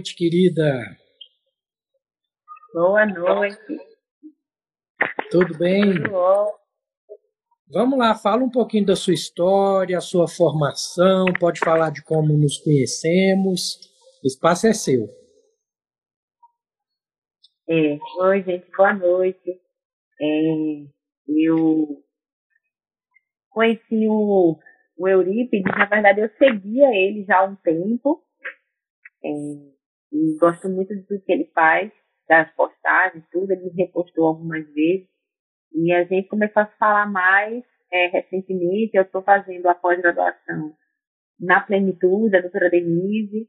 Noite, querida. Boa noite. Tudo bem? Tudo bom? Vamos lá, fala um pouquinho da sua história, a sua formação, pode falar de como nos conhecemos. O espaço é seu. É, oi, gente, boa noite. É, eu conheci o, o Eurípides, na verdade eu seguia ele já há um tempo. É, gosto muito do que ele faz, das postagens, tudo. Ele repostou algumas vezes. E a gente começou a falar mais é, recentemente. Eu estou fazendo a pós-graduação na plenitude, da doutora Denise,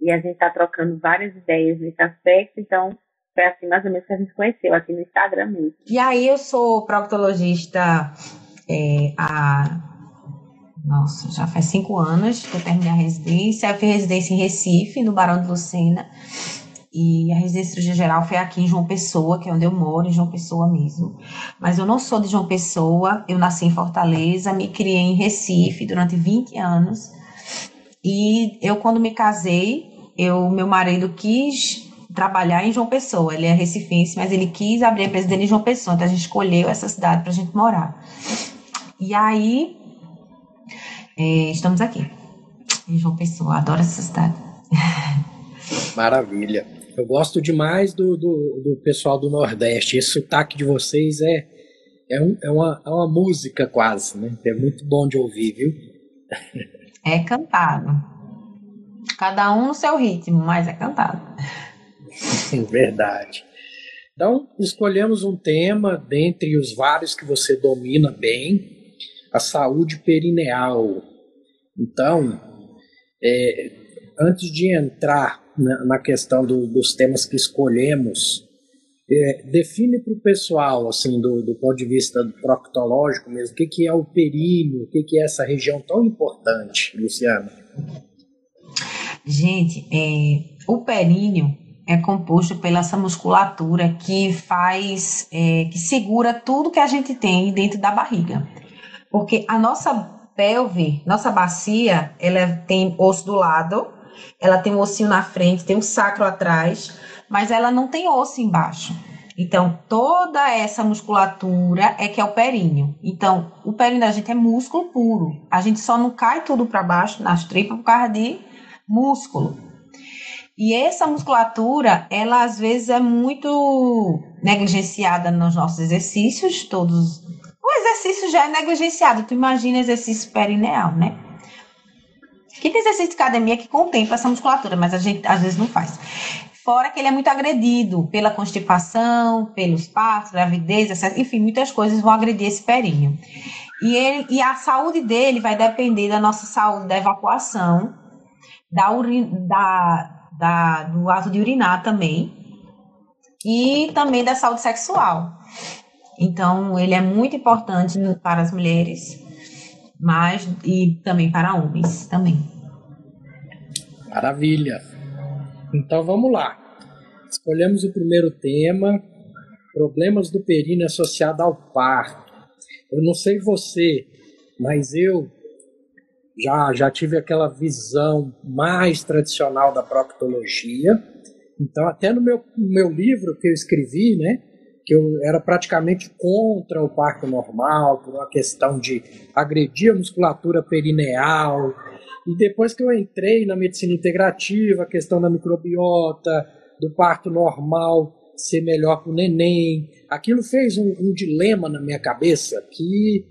e a gente está trocando várias ideias nesse aspecto. Então, foi assim mais ou menos que a gente conheceu, aqui no Instagram mesmo. E aí, eu sou proctologista é, há. Nossa, já faz cinco anos que eu terminei a residência. Eu fiz residência em Recife, no Barão de Lucena. E a residência cirurgia geral foi aqui em João Pessoa, que é onde eu moro, em João Pessoa mesmo. Mas eu não sou de João Pessoa, eu nasci em Fortaleza, me criei em Recife durante 20 anos. E eu, quando me casei, eu, meu marido quis trabalhar em João Pessoa. Ele é recifense, mas ele quis abrir a empresa dele em João Pessoa. Então a gente escolheu essa cidade para a gente morar. E aí, estamos aqui, em João Pessoa. Adoro essa cidade. Maravilha. Eu gosto demais do, do, do pessoal do Nordeste. Esse sotaque de vocês é, é, um, é, uma, é uma música quase, né? É muito bom de ouvir, viu? É cantado. Cada um no seu ritmo, mas é cantado. Verdade. Então, escolhemos um tema dentre os vários que você domina bem, a saúde perineal. Então, é, antes de entrar na, na questão do, dos temas que escolhemos, é, define para o pessoal, assim, do, do ponto de vista proctológico mesmo, o que, que é o períneo, o que, que é essa região tão importante, Luciana? Gente, é, o períneo é composto pela essa musculatura que faz, é, que segura tudo que a gente tem dentro da barriga. Porque a nossa pelve, nossa bacia, ela tem osso do lado, ela tem um ossinho na frente, tem um sacro atrás, mas ela não tem osso embaixo. Então, toda essa musculatura é que é o períneo. Então, o períneo da gente é músculo puro. A gente só não cai tudo para baixo nas tripas por causa de músculo. E essa musculatura, ela às vezes é muito negligenciada nos nossos exercícios, todos. O exercício já é negligenciado, tu imagina exercício perineal, né? Que tem exercício de academia que contempla essa musculatura, mas a gente às vezes não faz. Fora que ele é muito agredido pela constipação, pelos partos, gravidez, enfim, muitas coisas vão agredir esse períneo. E, ele, e a saúde dele vai depender da nossa saúde da evacuação, da, uri, da, da, do ato de urinar também, e também da saúde sexual. Então, ele é muito importante para as mulheres, mas e também para homens também. Maravilha. Então vamos lá. Escolhemos o primeiro tema, problemas do períneo associado ao parto. Eu não sei você, mas eu já já tive aquela visão mais tradicional da proctologia. Então até no meu, no meu livro que eu escrevi, né, que eu era praticamente contra o parto normal, por uma questão de agredir a musculatura perineal, e depois que eu entrei na medicina integrativa, a questão da microbiota, do parto normal ser melhor para o neném, aquilo fez um, um, dilema na minha cabeça que,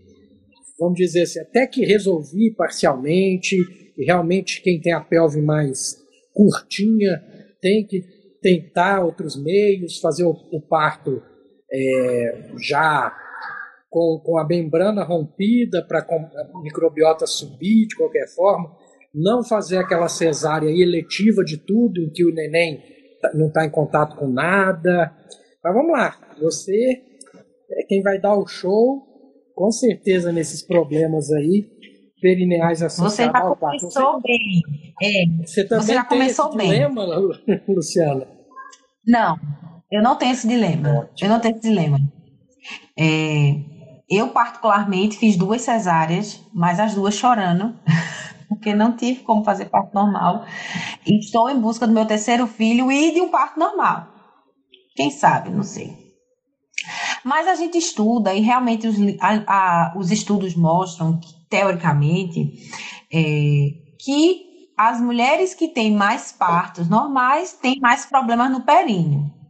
vamos dizer assim, até que resolvi parcialmente, e realmente quem tem a pelve mais curtinha tem que tentar outros meios, fazer o, o parto é, já com, com a membrana rompida para a microbiota subir de qualquer forma, não fazer aquela cesárea eletiva de tudo, em que o neném tá, não está em contato com nada. Mas vamos lá, você é quem vai dar o show, com certeza nesses problemas aí, perineais associados você já começou Você, bem. É, você também você já tem começou esse bem. Luciana? Não, eu não tenho esse dilema. Eu não tenho esse dilema. É, eu, particularmente, fiz duas cesáreas, mas as duas chorando, porque não tive como fazer parto normal. E estou em busca do meu terceiro filho e de um parto normal. Quem sabe, não sei. Mas a gente estuda e realmente os, a, a, os estudos mostram, que, teoricamente, é, que as mulheres que têm mais partos normais têm mais problemas no períneo.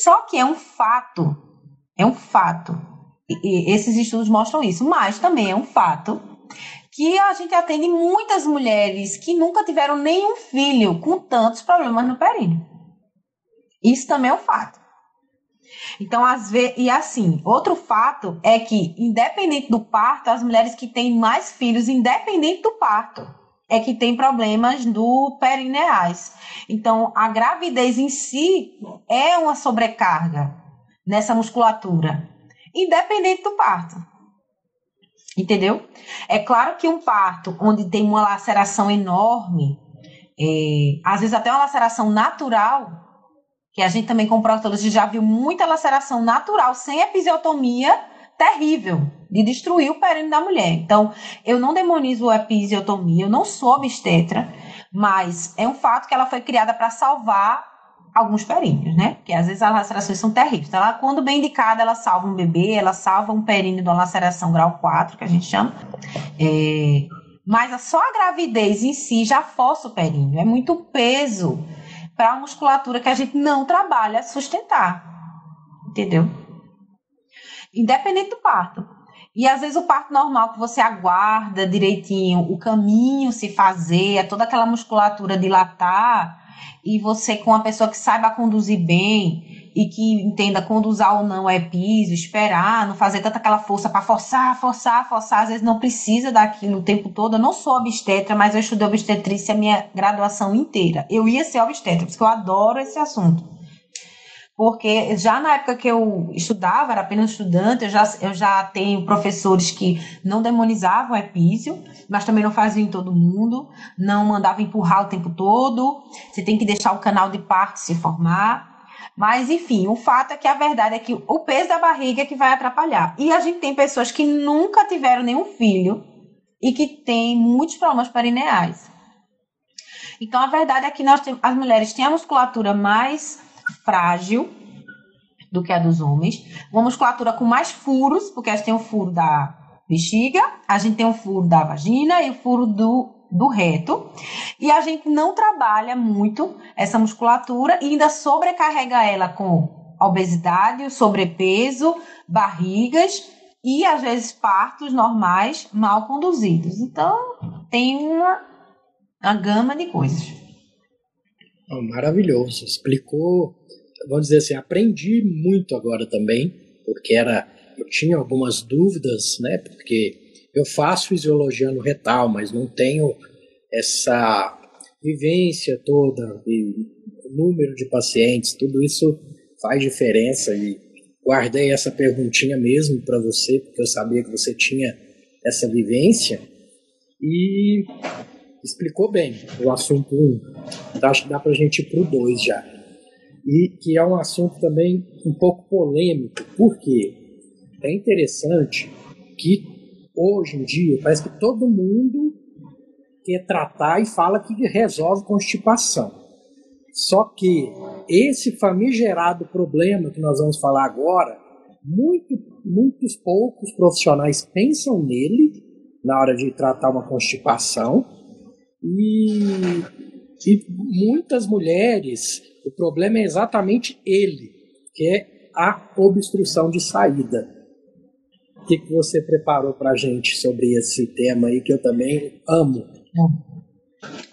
Só que é um fato, é um fato. E, e esses estudos mostram isso, mas também é um fato que a gente atende muitas mulheres que nunca tiveram nenhum filho com tantos problemas no períneo. Isso também é um fato. Então, às vezes, e assim, outro fato é que, independente do parto, as mulheres que têm mais filhos, independente do parto, é que tem problemas do perineais. Então, a gravidez em si é uma sobrecarga nessa musculatura, independente do parto. Entendeu? É claro que um parto onde tem uma laceração enorme, é, às vezes até uma laceração natural, que a gente também com proctologia já viu muita laceração natural, sem episiotomia, terrível, de destruir o períneo da mulher. Então, eu não demonizo a episiotomia, eu não sou obstetra, mas é um fato que ela foi criada para salvar alguns períneos, né? Porque às vezes as lacerações são terríveis. Então, ela, quando bem indicada, ela salva um bebê, ela salva um períneo de uma laceração grau 4, que a gente chama. É, mas só a gravidez em si já força o períneo. É muito peso para a musculatura que a gente não trabalha sustentar. Entendeu? Independente do parto. E às vezes o parto normal que você aguarda direitinho, o caminho se fazer, é toda aquela musculatura dilatar, e você com uma pessoa que saiba conduzir bem e que entenda conduzir ou não é piso, esperar, não fazer tanta aquela força para forçar, forçar, forçar, às vezes não precisa daquilo o tempo todo. Eu não sou obstetra, mas eu estudei obstetrícia a minha graduação inteira. Eu ia ser obstetra, porque eu adoro esse assunto. Porque já na época que eu estudava, era apenas estudante, eu já, eu já tenho professores que não demonizavam epísio, mas também não faziam em todo mundo, não mandavam empurrar o tempo todo, você tem que deixar o canal de parto se formar. Mas, enfim, o fato é que a verdade é que o peso da barriga é que vai atrapalhar. E a gente tem pessoas que nunca tiveram nenhum filho e que têm muitos problemas perineais. Então, a verdade é que nós as mulheres têm a musculatura mais frágil do que a dos homens, uma musculatura com mais furos, porque a gente tem o furo da bexiga, a gente tem o furo da vagina e o furo do do reto e a gente não trabalha muito essa musculatura e ainda sobrecarrega ela com obesidade, sobrepeso, barrigas e às vezes partos normais mal conduzidos. Então tem uma, uma gama de coisas. Maravilhoso, explicou, vamos dizer assim, aprendi muito agora também, porque era eu tinha algumas dúvidas, né? Porque eu faço fisiologia no retal, mas não tenho essa vivência toda e número de pacientes, tudo isso faz diferença e guardei essa perguntinha mesmo para você, porque eu sabia que você tinha essa vivência e explicou bem o assunto 1. Um. Acho que dá para a gente ir para o 2 já. E que é um assunto também um pouco polêmico, porque é interessante que hoje em dia parece que todo mundo quer tratar e fala que resolve constipação. Só que esse famigerado problema que nós vamos falar agora, muito, muitos poucos profissionais pensam nele na hora de tratar uma constipação e, e muitas mulheres, o problema é exatamente ele, que é a obstrução de saída. O que, que você preparou para a gente sobre esse tema aí que eu também amo?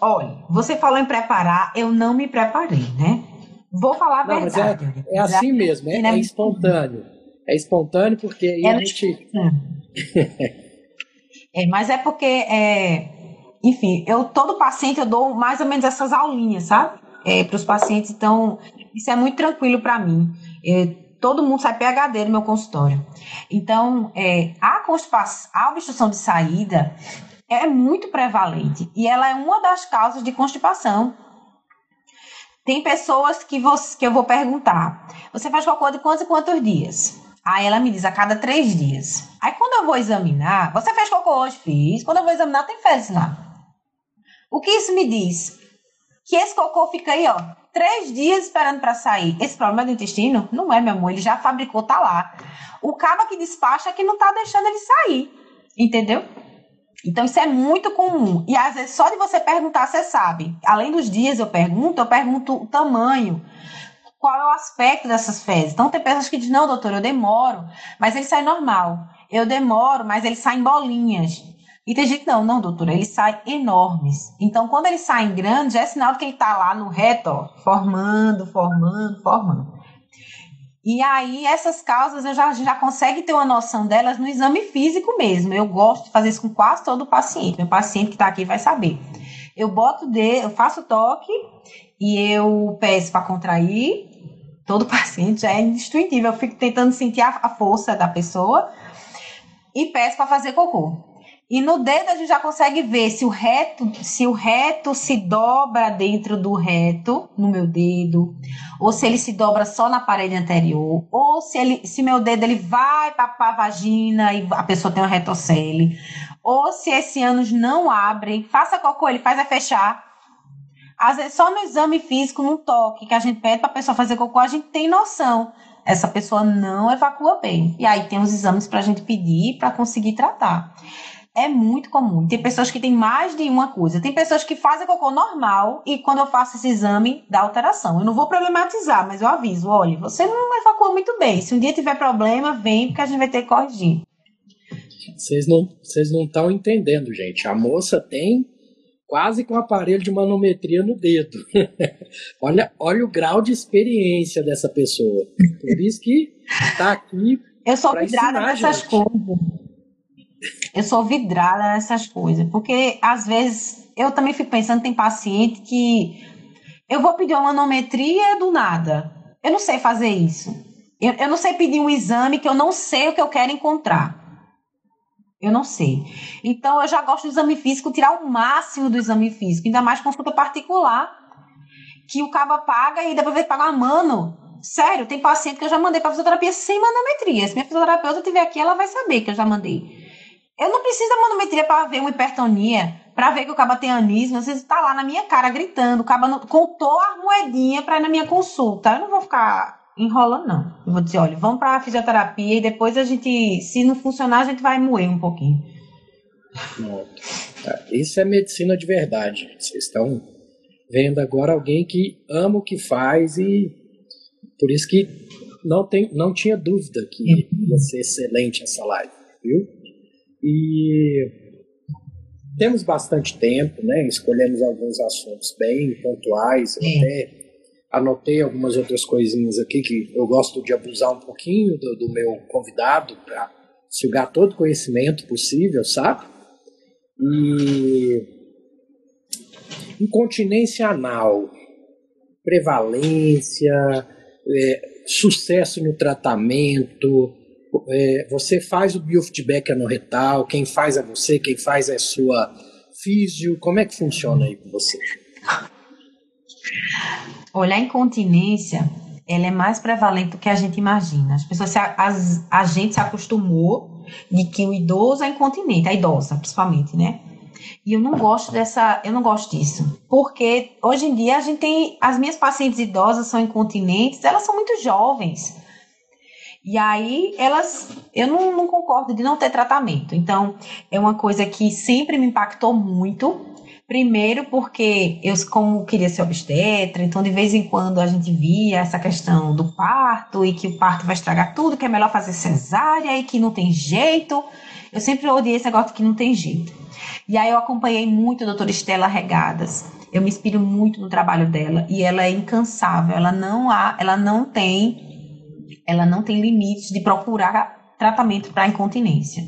Olha, você falou em preparar, eu não me preparei, né? Vou falar a Não, é, verdade. é assim mesmo, é, é espontâneo. É espontâneo porque aí É a gente. É, mas é porque, é, enfim, eu todo paciente eu dou mais ou menos essas aulinhas, sabe? É, para os pacientes, então isso é muito tranquilo para mim. É, todo mundo sai PHD no meu consultório. Então, é, a a obstrução de saída é muito prevalente e ela é uma das causas de constipação. Tem pessoas que, você, que eu vou perguntar: você faz cocô de quantos e quantos dias? Aí ela me diz a cada três dias. Aí quando eu vou examinar, você fez cocô hoje? Fiz. Quando eu vou examinar, tem fezes lá. O que isso me diz? Que esse cocô fica aí, ó, três dias esperando para sair. Esse problema é do intestino? Não é, meu amor. Ele já fabricou, tá lá. O cabo que despacha é que não tá deixando ele sair. Entendeu? Então isso é muito comum. E às vezes só de você perguntar, você sabe. Além dos dias eu pergunto, eu pergunto o tamanho qual é o aspecto dessas fezes. Então, tem pessoas que dizem, não, doutor, eu demoro, mas ele sai normal. Eu demoro, mas ele sai em bolinhas. E tem gente, não, não, doutor, ele sai enormes. Então, quando ele sai em grande, já é sinal de que ele está lá no reto, ó, formando, formando, formando. E aí, essas causas, eu já, já consegue ter uma noção delas no exame físico mesmo. Eu gosto de fazer isso com quase todo paciente. Meu paciente que está aqui vai saber. Eu boto de, eu faço toque e eu peço para contrair. Todo paciente já é intuitivo. Eu fico tentando sentir a, a força da pessoa e peço para fazer cocô. E no dedo a gente já consegue ver se o reto, se o reto se dobra dentro do reto, no meu dedo, ou se ele se dobra só na parede anterior, ou se ele, se meu dedo ele vai para a vagina e a pessoa tem uma retocele, ou se esse ânus não abre, faça cocô, ele faz é fechar. Às vezes só no exame físico, num toque que a gente pede para a pessoa fazer cocô, a gente tem noção. Essa pessoa não evacua bem. E aí tem os exames para a gente pedir para conseguir tratar é muito comum. Tem pessoas que têm mais de uma coisa. Tem pessoas que fazem cocô normal e quando eu faço esse exame, dá alteração. Eu não vou problematizar, mas eu aviso: olha, você não evacua muito bem. Se um dia tiver problema, vem porque a gente vai ter que corrigir. Vocês não vocês não estão entendendo, gente. A moça tem quase com um aparelho de manometria no dedo. olha, olha o grau de experiência dessa pessoa. Por isso que está aqui. Eu sou vidrada nessas coisas. Eu sou vidrada nessas coisas, porque às vezes eu também fico pensando, tem paciente que eu vou pedir uma manometria do nada. Eu não sei fazer isso. Eu, eu não sei pedir um exame que eu não sei o que eu quero encontrar. Eu não sei. Então eu já gosto do exame físico, tirar o máximo do exame físico, ainda mais consulta particular, que o cabo paga e depois vai pagar mano. Sério, tem paciente que eu já mandei para fisioterapia sem manometria. Se minha fisioterapeuta estiver aqui, ela vai saber que eu já mandei. Eu não preciso da manometria para ver uma hipertonia, para ver que o caba tem anismo. Às vezes tá lá na minha cara gritando, o caba não, contou a moedinha para ir na minha consulta. Eu não vou ficar enrolando, não. Eu vou dizer, olha, vamos para a fisioterapia e depois a gente, se não funcionar, a gente vai moer um pouquinho. Não. Isso é medicina de verdade. Vocês estão vendo agora alguém que ama o que faz e por isso que não, tem, não tinha dúvida que ia ser excelente essa live, viu? E temos bastante tempo, né? Escolhemos alguns assuntos bem pontuais. Eu até anotei algumas outras coisinhas aqui que eu gosto de abusar um pouquinho do, do meu convidado para sugar todo o conhecimento possível, sabe? E incontinência anal, prevalência, é, sucesso no tratamento, é, você faz o biofeedback anorretal, quem faz é você, quem faz é sua físio, como é que funciona aí com você? Olha, a incontinência, ela é mais prevalente do que a gente imagina. As pessoas, se, as, a gente se acostumou de que o idoso é incontinente, a idosa principalmente, né? E eu não gosto dessa, eu não gosto disso. Porque hoje em dia a gente tem, as minhas pacientes idosas são incontinentes, elas são muito jovens. E aí elas, eu não, não concordo de não ter tratamento. Então, é uma coisa que sempre me impactou muito. Primeiro, porque eu, como queria ser obstetra, então de vez em quando a gente via essa questão do parto e que o parto vai estragar tudo, que é melhor fazer cesárea e que não tem jeito. Eu sempre odiei esse negócio que não tem jeito. E aí eu acompanhei muito a doutora Estela Regadas. Eu me inspiro muito no trabalho dela e ela é incansável. Ela não há, ela não tem, ela não tem limites de procurar tratamento para incontinência.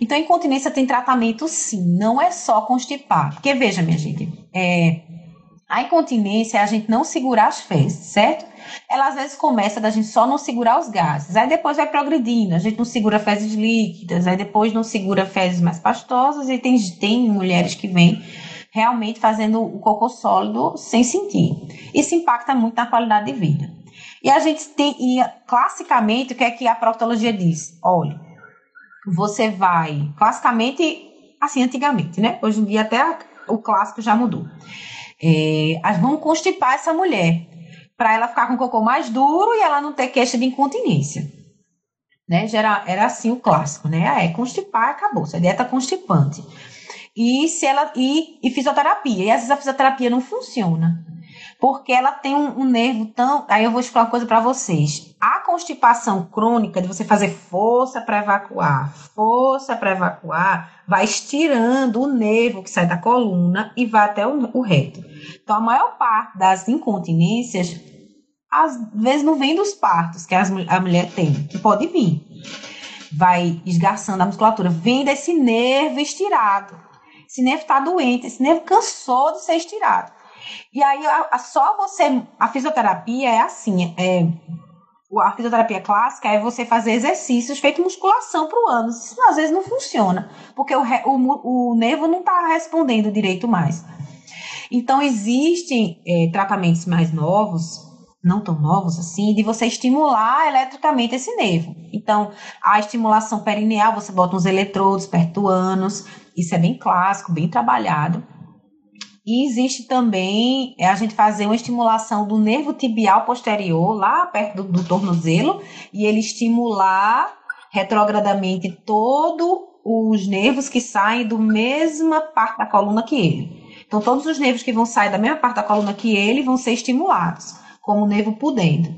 Então, incontinência tem tratamento sim, não é só constipar. Porque veja, minha gente, é, a incontinência é a gente não segurar as fezes, certo? Ela às vezes começa da gente só não segurar os gases, aí depois vai progredindo, a gente não segura fezes líquidas, aí depois não segura fezes mais pastosas, e tem, tem mulheres que vêm realmente fazendo o cocô sólido sem sentir. Isso impacta muito na qualidade de vida. E a gente tem, e classicamente, o que é que a proctologia diz? Olha, você vai, classicamente, assim, antigamente, né? Hoje em dia até o clássico já mudou. É, vamos constipar essa mulher para ela ficar com o cocô mais duro e ela não ter queixa de incontinência. Né? Era, era assim o clássico, né? Ah, é constipar, acabou. Isso é dieta constipante. E se ela e, e fisioterapia. E às vezes a fisioterapia não funciona. Porque ela tem um, um nervo tão. Aí eu vou explicar uma coisa para vocês. A constipação crônica de você fazer força para evacuar, força para evacuar, vai estirando o nervo que sai da coluna e vai até o, o reto. Então, a maior parte das incontinências, às vezes, não vem dos partos que as, a mulher tem, que pode vir. Vai esgarçando a musculatura, vem desse nervo estirado. Esse nervo está doente, esse nervo cansou de ser estirado. E aí, a, a, só você. A fisioterapia é assim: é, a fisioterapia clássica é você fazer exercícios feito musculação para o ânus. Isso às vezes não funciona, porque o, o, o nervo não está respondendo direito mais. Então, existem é, tratamentos mais novos, não tão novos assim, de você estimular eletricamente esse nervo. Então, a estimulação perineal, você bota uns eletrodos perto do ânus, isso é bem clássico, bem trabalhado. E existe também é, a gente fazer uma estimulação do nervo tibial posterior, lá perto do, do tornozelo, e ele estimular retrogradamente todos os nervos que saem do mesma parte da coluna que ele. Então, todos os nervos que vão sair da mesma parte da coluna que ele vão ser estimulados, como o nervo pudendo.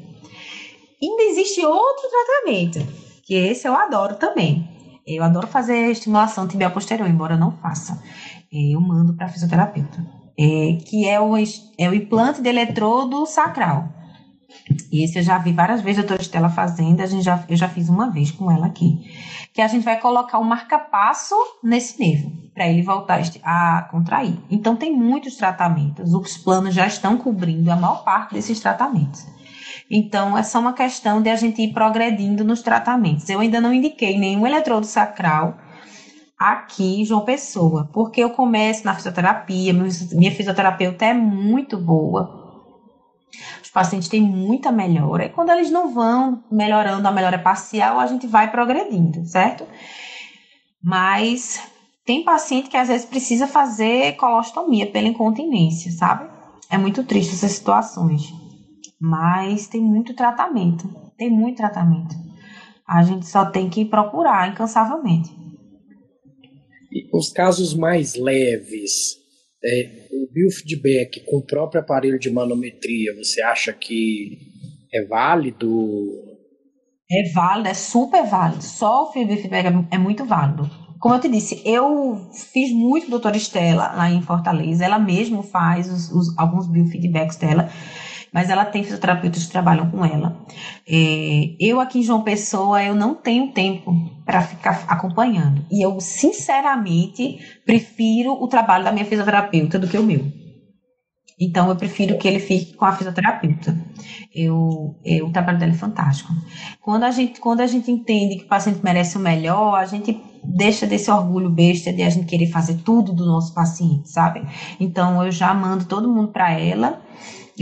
Ainda existe outro tratamento, que esse eu adoro também. Eu adoro fazer estimulação tibial posterior, embora eu não faça. Eu mando para fisioterapeuta é, que é o, é o implante de eletrodo sacral. E esse eu já vi várias vezes a doutora Estela fazendo, a gente já, eu já fiz uma vez com ela aqui. Que a gente vai colocar um marca-passo nesse nervo, para ele voltar a contrair. Então, tem muitos tratamentos, os planos já estão cobrindo a maior parte desses tratamentos. Então, é só uma questão de a gente ir progredindo nos tratamentos. Eu ainda não indiquei nenhum eletrodo sacral, aqui em João Pessoa, porque eu começo na fisioterapia, minha fisioterapeuta é muito boa. Os pacientes têm muita melhora, e quando eles não vão melhorando a melhora parcial, a gente vai progredindo, certo? Mas tem paciente que às vezes precisa fazer colostomia pela incontinência, sabe? É muito triste essas situações. Mas tem muito tratamento, tem muito tratamento. A gente só tem que procurar incansavelmente os casos mais leves, é, o biofeedback com o próprio aparelho de manometria, você acha que é válido? É válido, é super válido. Só o biofeedback é, é muito válido. Como eu te disse, eu fiz muito doutora Estela lá em Fortaleza. Ela mesma faz os, os, alguns biofeedbacks dela mas ela tem fisioterapeutas que trabalham com ela. É, eu aqui em João Pessoa, eu não tenho tempo para ficar acompanhando. E eu, sinceramente, prefiro o trabalho da minha fisioterapeuta do que o meu. Então, eu prefiro que ele fique com a fisioterapeuta. Eu, eu, o trabalho dela é fantástico. Quando a, gente, quando a gente entende que o paciente merece o melhor, a gente deixa desse orgulho besta de a gente querer fazer tudo do nosso paciente, sabe? Então, eu já mando todo mundo para ela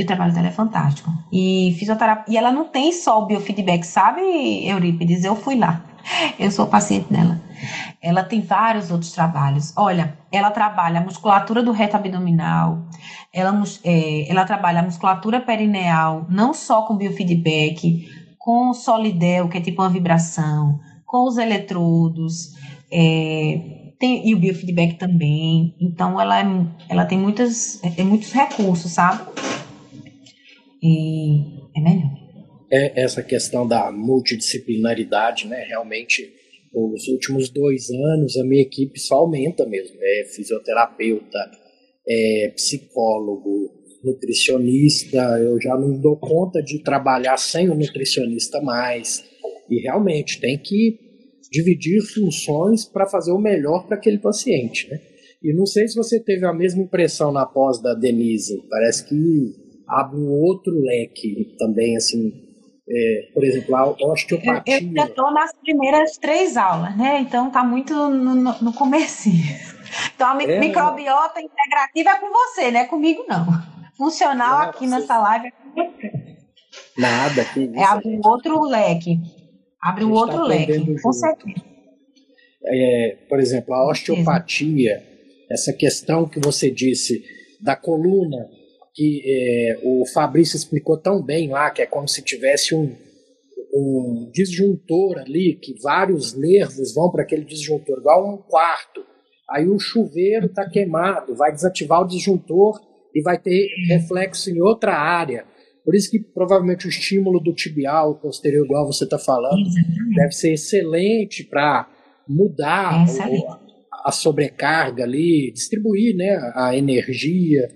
e o trabalho dela é fantástico. E fisioterapia, e ela não tem só o biofeedback, sabe, Eurípides? Eu fui lá. Eu sou paciente dela. Ela tem vários outros trabalhos. Olha, ela trabalha a musculatura do reto abdominal, ela, é, ela trabalha a musculatura perineal, não só com biofeedback, com solidel, que é tipo uma vibração, com os eletrodos, é, tem, e o biofeedback também. Então, ela, é, ela tem muitas, é, muitos recursos, sabe? E é melhor. É essa questão da multidisciplinaridade, né? Realmente, os últimos dois anos a minha equipe só aumenta mesmo. É fisioterapeuta, é, psicólogo, nutricionista, eu já não dou conta de trabalhar sem o nutricionista mais. E realmente tem que dividir funções para fazer o melhor para aquele paciente, né? E não sei se você teve a mesma impressão na pós da Denise. Parece que abre um outro leque também, assim. É, por exemplo, a osteopatia. Eu, eu já estou nas primeiras três aulas, né? Então tá muito no, no, no comecinho. Então a é, microbiota integrativa é com você, não é comigo não. Funcional aqui nessa live é com você. Nada, que isso, é abre um outro leque. Abre um outro tá leque, com certeza. É, por exemplo, a osteopatia, essa questão que você disse da coluna, que é, o Fabrício explicou tão bem lá, que é como se tivesse um, um disjuntor ali, que vários nervos vão para aquele disjuntor, igual um quarto. Aí o chuveiro está queimado, vai desativar o disjuntor e vai ter reflexo em outra área. Por isso que provavelmente o estímulo do tibial posterior, igual você está falando, deve ser excelente para mudar a sobrecarga ali, distribuir né, a energia.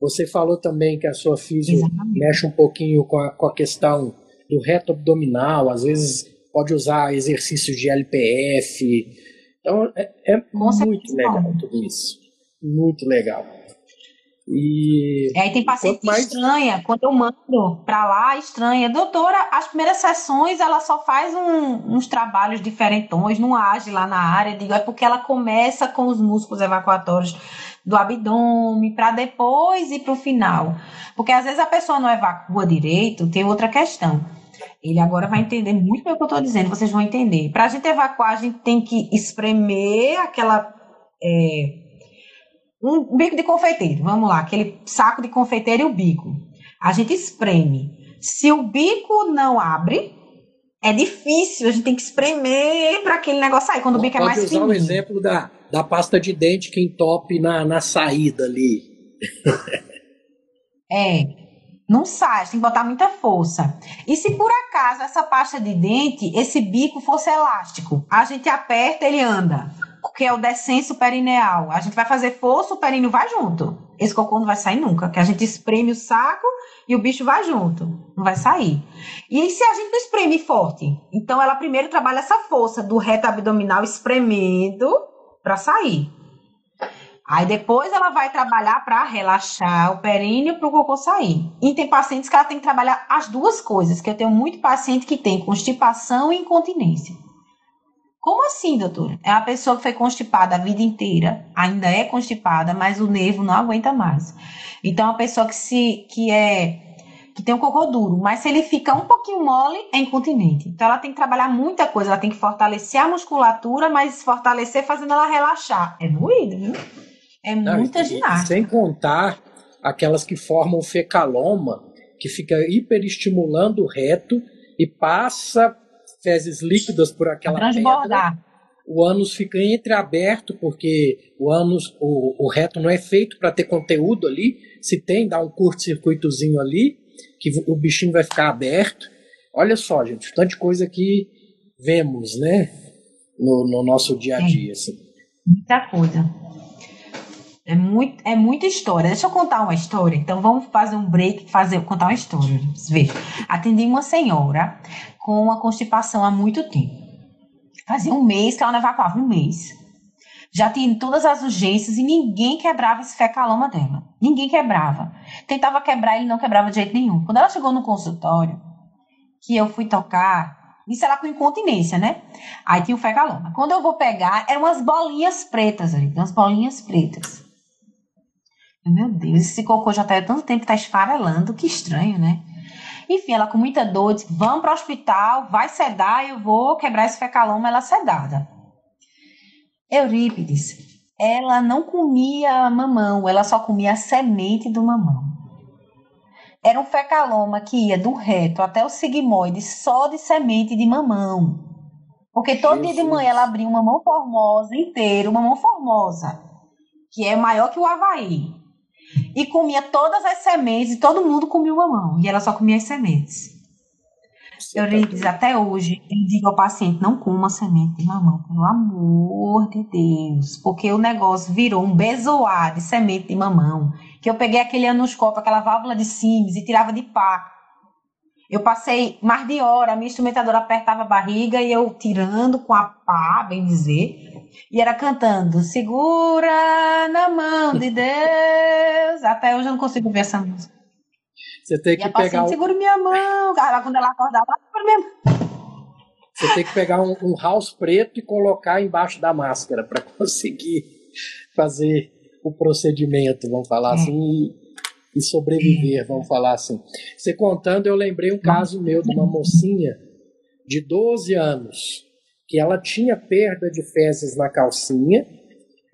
Você falou também que a sua física mexe um pouquinho com a, com a questão do reto abdominal, às vezes pode usar exercícios de LPF. Então é, é muito legal tudo isso. Muito legal. E aí tem paciente mais... estranha, quando eu mando para lá, estranha. Doutora, as primeiras sessões ela só faz um, uns trabalhos diferentões, não age lá na área. Digo, é porque ela começa com os músculos evacuatórios do abdômen para depois ir para o final. Porque às vezes a pessoa não evacua direito, tem outra questão. Ele agora vai entender muito bem o que eu estou dizendo, vocês vão entender. Para a gente evacuar, a gente tem que espremer aquela. É, um bico de confeiteiro, vamos lá, aquele saco de confeiteiro e o bico. A gente espreme. Se o bico não abre, é difícil, a gente tem que espremer para aquele negócio sair, quando o bico é mais fininho. Pode usar o exemplo da, da pasta de dente que entope na, na saída ali. é, não sai, tem que botar muita força. E se por acaso essa pasta de dente, esse bico fosse elástico, a gente aperta, ele anda que é o descenso perineal. A gente vai fazer força, o períneo vai junto. Esse cocô não vai sair nunca, que a gente espreme o saco e o bicho vai junto, não vai sair. E se a gente não espreme forte? Então ela primeiro trabalha essa força do reto abdominal espremendo para sair. Aí depois ela vai trabalhar para relaxar o períneo para o cocô sair. E tem pacientes que ela tem que trabalhar as duas coisas, que eu tenho muito paciente que tem constipação e incontinência. Como assim, doutora? É uma pessoa que foi constipada a vida inteira, ainda é constipada, mas o nervo não aguenta mais. Então, é uma pessoa que se que é que tem um cocô duro, mas se ele fica um pouquinho mole, é incontinente. Então, ela tem que trabalhar muita coisa, ela tem que fortalecer a musculatura, mas fortalecer fazendo ela relaxar. É doído, viu? É muita não, ginástica. Sem contar aquelas que formam fecaloma, que fica hiperestimulando o reto e passa fezes líquidas por aquela Transbordar. pedra. O ânus fica entreaberto, porque o ânus, o, o reto não é feito para ter conteúdo ali. Se tem, dá um curto-circuitozinho ali, que o bichinho vai ficar aberto. Olha só, gente, tanta coisa que vemos, né? No, no nosso dia a dia. Assim. Muita coisa. É, muito, é muita história. Deixa eu contar uma história. Então vamos fazer um break, fazer contar uma história. Veja, atendi uma senhora com uma constipação há muito tempo. Fazia um mês que ela não evacuava, um mês. Já tinha todas as urgências e ninguém quebrava esse fecaloma dela. Ninguém quebrava. Tentava quebrar, ele não quebrava de jeito nenhum. Quando ela chegou no consultório, que eu fui tocar, isso era com incontinência, né? Aí tinha o fecaloma. Quando eu vou pegar, eram umas bolinhas pretas ali, umas bolinhas pretas. Meu Deus, esse cocô já tá há tanto tempo que tá esfarelando, que estranho, né? Enfim, ela com muita dor disse: vamos para o hospital, vai sedar, eu vou quebrar esse fecaloma, ela sedada. Eurípides, ela não comia mamão, ela só comia a semente do mamão. Era um fecaloma que ia do reto até o sigmoide só de semente de mamão. Porque todo Jesus. dia de manhã ela abria uma mão formosa inteira, uma mão formosa, que é maior que o Havaí e comia todas as sementes, e todo mundo comia uma mão, e ela só comia as sementes. Euripides, até hoje, eu digo ao paciente, não coma semente de mamão, pelo amor de Deus, porque o negócio virou um bezoar de semente de mamão, que eu peguei aquele anoscópio, aquela válvula de Sims e tirava de pá. Eu passei mais de hora, a minha instrumentadora apertava a barriga e eu tirando com a pá, bem dizer, e era cantando, segura na mão de Deus. Até hoje eu não consigo ver essa música. Você tem que e pegar. Um... Segura minha mão. Cara, quando ela acordava, segura minha mão. Você tem que pegar um, um house preto e colocar embaixo da máscara para conseguir fazer o procedimento, vamos falar assim, e, e sobreviver, vamos falar assim. Você contando, eu lembrei um caso meu de uma mocinha de 12 anos que ela tinha perda de fezes na calcinha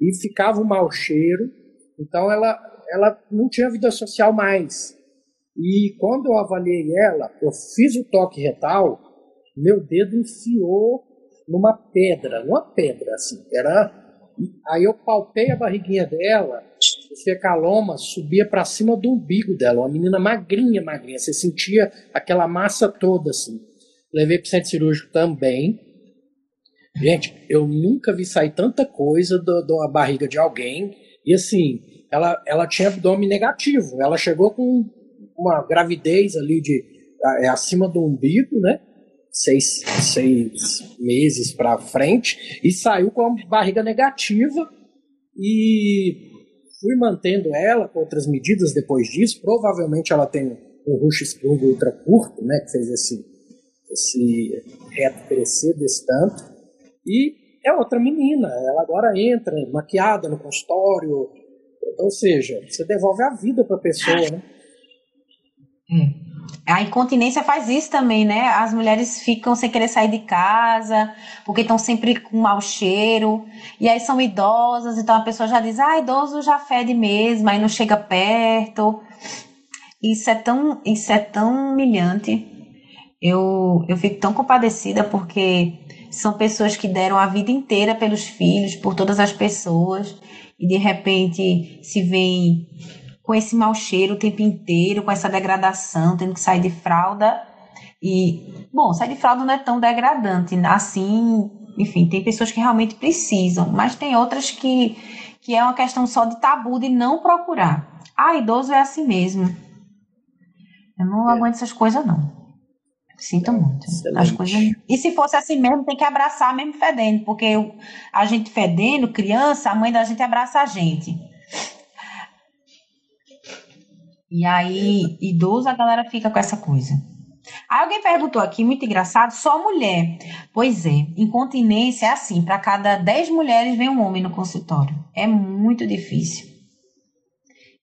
e ficava um mau cheiro, então ela, ela não tinha vida social mais. E quando eu avaliei ela, eu fiz o toque retal, meu dedo enfiou numa pedra, numa pedra assim, era Aí eu palpei a barriguinha dela, o fecaloma subia para cima do umbigo dela, uma menina magrinha, magrinha. Você sentia aquela massa toda assim. Levei para o centro cirúrgico também. Gente, eu nunca vi sair tanta coisa uma barriga de alguém. E assim, ela, ela tinha abdômen negativo. Ela chegou com uma gravidez ali de é, acima do umbigo, né? Seis, seis meses para frente e saiu com a barriga negativa e fui mantendo ela com outras medidas depois disso. Provavelmente ela tem um rush sprung ultra curto, né? Que fez esse, esse reto crescer desse tanto. E é outra menina, ela agora entra maquiada no consultório, ou seja, você devolve a vida para a pessoa, né? É. A incontinência faz isso também, né? As mulheres ficam sem querer sair de casa, porque estão sempre com mau cheiro, e aí são idosas, então a pessoa já diz, ah, idoso já fede mesmo, aí não chega perto. Isso é tão, isso é tão humilhante. Eu, eu fico tão compadecida porque são pessoas que deram a vida inteira pelos filhos, por todas as pessoas, e de repente se veem com esse mau cheiro o tempo inteiro, com essa degradação, tendo que sair de fralda. E, bom, sair de fralda não é tão degradante, assim, enfim, tem pessoas que realmente precisam, mas tem outras que, que é uma questão só de tabu de não procurar. Ah, idoso é assim mesmo. Eu não é. aguento essas coisas, não. Sinto muito. As coisas... E se fosse assim mesmo, tem que abraçar mesmo fedendo, porque a gente fedendo, criança, a mãe da gente abraça a gente. E aí, idoso, a galera fica com essa coisa. Aí alguém perguntou aqui, muito engraçado, só mulher. Pois é, incontinência é assim, para cada 10 mulheres vem um homem no consultório. É muito difícil.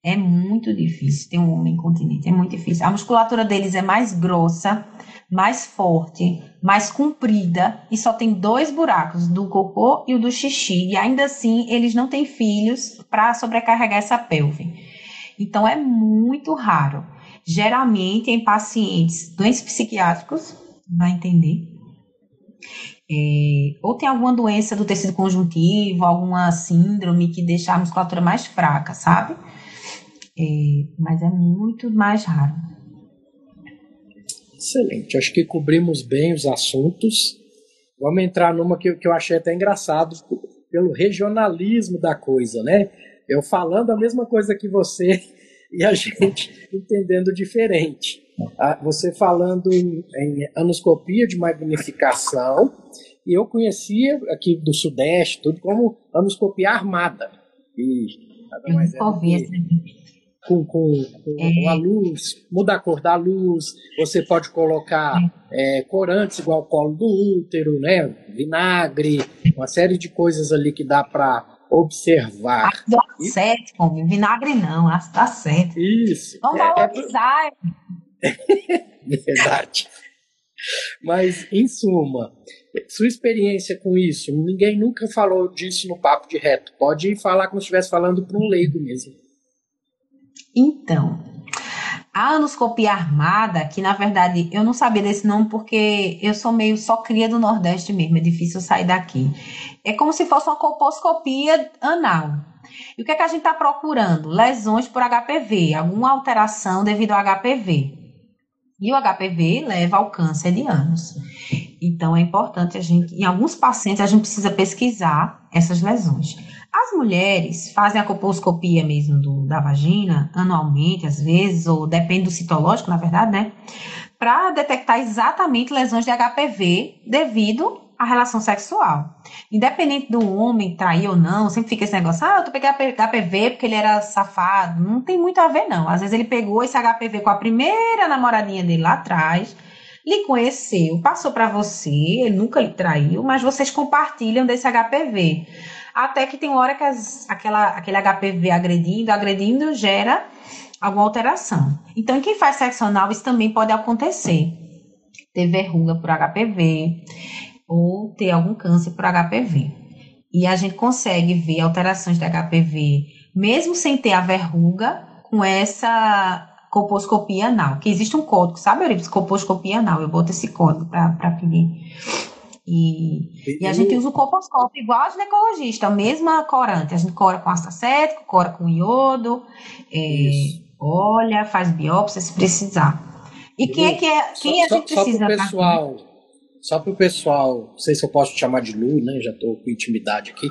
É muito difícil ter um homem incontinente, é muito difícil. A musculatura deles é mais grossa, mais forte, mais comprida e só tem dois buracos, do cocô e o do xixi. E ainda assim, eles não têm filhos para sobrecarregar essa pelve. Então é muito raro. Geralmente em pacientes doentes psiquiátricos, vai entender. É, ou tem alguma doença do tecido conjuntivo, alguma síndrome que deixa a musculatura mais fraca, sabe? É, mas é muito mais raro. Excelente, acho que cobrimos bem os assuntos. Vamos entrar numa que, que eu achei até engraçado, pelo regionalismo da coisa, né? Eu falando a mesma coisa que você e a gente entendendo diferente. Ah, você falando em, em anoscopia de magnificação, e eu conhecia aqui do Sudeste tudo como anoscopia armada. E nada mais é com, com, com é. a luz, muda a cor da luz, você pode colocar é. É, corantes igual o colo do útero, né? vinagre, uma série de coisas ali que dá para observar. Ácido acético, vinagre não, ácido acético. Isso. Vamos é, valorizar. É... Verdade. Mas, em suma, sua experiência com isso, ninguém nunca falou disso no papo de reto. Pode falar como se estivesse falando para um leigo mesmo. Então, a anoscopia armada, que na verdade eu não sabia desse nome porque eu sou meio só cria do Nordeste mesmo, é difícil sair daqui. É como se fosse uma colposcopia anal. E o que, é que a gente está procurando? Lesões por HPV, alguma alteração devido ao HPV. E o HPV leva ao câncer de ânus. Então é importante a gente, em alguns pacientes, a gente precisa pesquisar essas lesões. As mulheres fazem a coposcopia mesmo do, da vagina anualmente, às vezes, ou depende do citológico, na verdade, né? Para detectar exatamente lesões de HPV devido à relação sexual. Independente do homem trair ou não, sempre fica esse negócio, ah, eu tô pegando HPV porque ele era safado. Não tem muito a ver, não. Às vezes ele pegou esse HPV com a primeira namoradinha dele lá atrás, lhe conheceu, passou para você, ele nunca lhe traiu, mas vocês compartilham desse HPV. Até que tem uma hora que as, aquela, aquele HPV agredindo, agredindo, gera alguma alteração. Então, em quem faz sexo anal, isso também pode acontecer. Ter verruga por HPV ou ter algum câncer por HPV. E a gente consegue ver alterações de HPV, mesmo sem ter a verruga, com essa coposcopia anal. Que existe um código, sabe, Euripides? Coposcopia anal. Eu boto esse código para pedir. E, e, a gente usa o colposcópio igual a ginecologista, a mesma corante. A gente cora com ácido acético, cora com iodo, é, olha, faz biópsia se precisar. E quem é que é. Quem só, a gente precisa. Só para o pessoal, só para o pessoal, não sei se eu posso chamar de Lu, né? Já estou com intimidade aqui.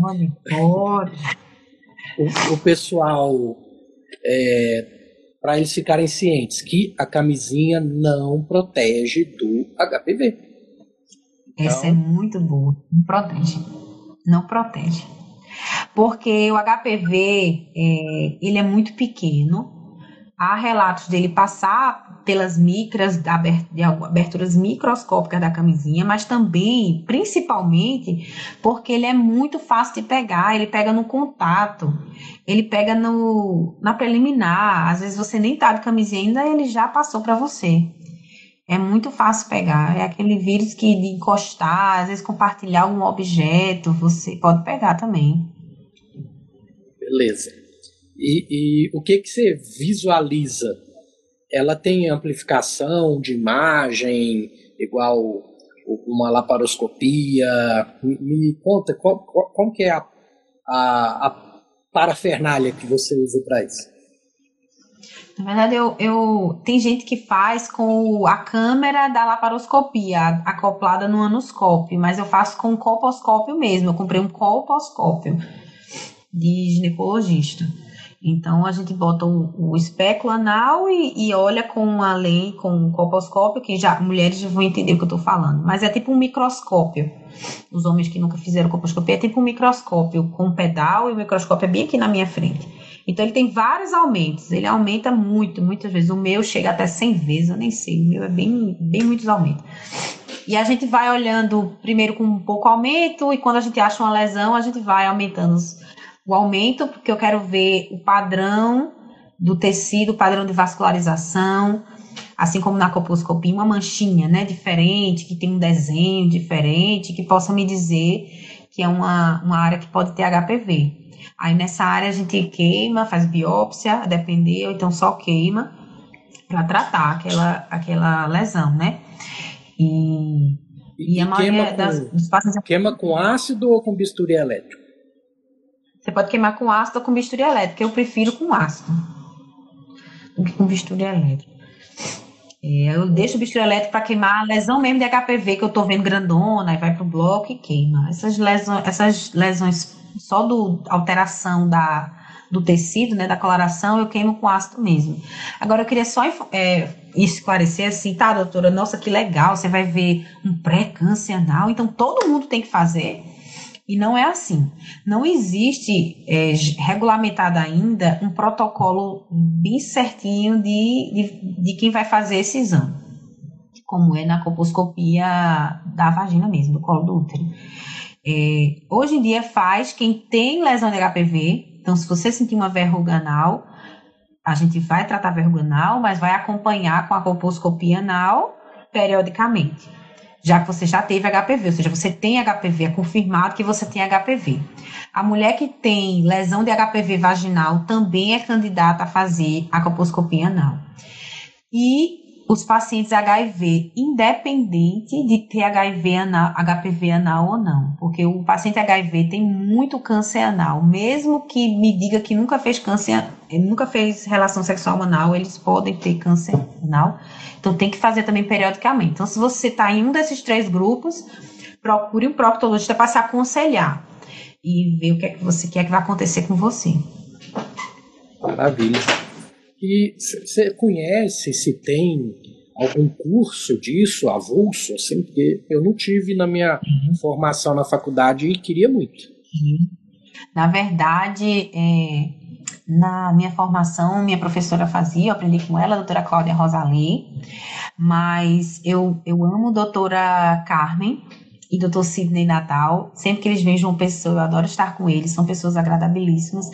Pode, pode. O, o pessoal, é, para eles ficarem cientes que a camisinha não protege do HPV. Essa é muito boa. Não protege. Não protege. Porque o HPV, é, ele é muito pequeno. Há relatos dele passar pelas micras, de aberturas microscópicas da camisinha, mas também, principalmente, porque ele é muito fácil de pegar, ele pega no contato, ele pega no, na preliminar. Às vezes você nem tá de camisinha ainda, ele já passou para você. É muito fácil pegar. É aquele vírus que de encostar, às vezes compartilhar algum objeto, você pode pegar também. Beleza. E, e o que, que você visualiza? Ela tem amplificação de imagem, igual uma laparoscopia? Me, me conta qual, qual, como que é a, a, a parafernália que você usa para isso? Na verdade, eu, eu tem gente que faz com a câmera da laparoscopia acoplada no anoscópio, mas eu faço com colposcópio mesmo. Eu comprei um colposcópio de ginecologista. Então a gente bota o, o espéculo anal e, e, olha com a lente, com o colposcópio, que já mulheres já vão entender o que eu estou falando. Mas é tipo um microscópio. Os homens que nunca fizeram colposcopia é tipo um microscópio com um pedal e o microscópio é bem aqui na minha frente. Então ele tem vários aumentos, ele aumenta muito, muitas vezes. O meu chega até 100 vezes, eu nem sei, o meu é bem, bem muitos aumentos. E a gente vai olhando primeiro com um pouco aumento, e quando a gente acha uma lesão, a gente vai aumentando o aumento, porque eu quero ver o padrão do tecido, o padrão de vascularização, assim como na coposcopia, uma manchinha, né, diferente, que tem um desenho diferente, que possa me dizer que é uma, uma área que pode ter HPV. Aí nessa área a gente queima, faz biópsia, depender, ou então só queima para tratar aquela, aquela lesão, né? E, e, e a maioria das, com, dos pacientes. Queima com ácido ou com bisturi elétrico? Você pode queimar com ácido ou com bisturi elétrico. Eu prefiro com ácido do que com bisturi elétrico. É, eu deixo o bisturi elétrico para queimar a lesão mesmo de HPV que eu tô vendo grandona, e vai pro bloco e queima. Essas lesões, essas lesões só do alteração da, do tecido, né, da coloração, eu queimo com ácido mesmo. Agora, eu queria só é, esclarecer assim, tá, doutora? Nossa, que legal, você vai ver um pré-câncer anal, então todo mundo tem que fazer. E não é assim. Não existe é, regulamentado ainda um protocolo bem certinho de, de, de quem vai fazer esse exame, como é na coposcopia da vagina mesmo, do colo do útero. É, hoje em dia faz quem tem lesão de HPV. Então, se você sentir uma verruga anal, a gente vai tratar a verruga anal, mas vai acompanhar com a colposcopia anal periodicamente. Já que você já teve HPV, ou seja, você tem HPV, é confirmado que você tem HPV. A mulher que tem lesão de HPV vaginal também é candidata a fazer a colposcopia anal. E os pacientes HIV, independente de ter HIV anal, HPV anal ou não, porque o paciente HIV tem muito câncer anal, mesmo que me diga que nunca fez câncer, nunca fez relação sexual anal, eles podem ter câncer anal, então tem que fazer também periodicamente. Então, se você está em um desses três grupos, procure um proctologista para se aconselhar e ver o que é que você quer que vai acontecer com você. Maravilha. E você conhece se tem algum curso disso, avulso, assim, porque eu não tive na minha uhum. formação na faculdade e queria muito. Uhum. Na verdade, é, na minha formação, minha professora fazia, eu aprendi com ela, a doutora Cláudia Rosalie, mas eu, eu amo a doutora Carmen, e doutor Sidney Natal. Sempre que eles vêm uma pessoa, eu adoro estar com eles, são pessoas agradabilíssimas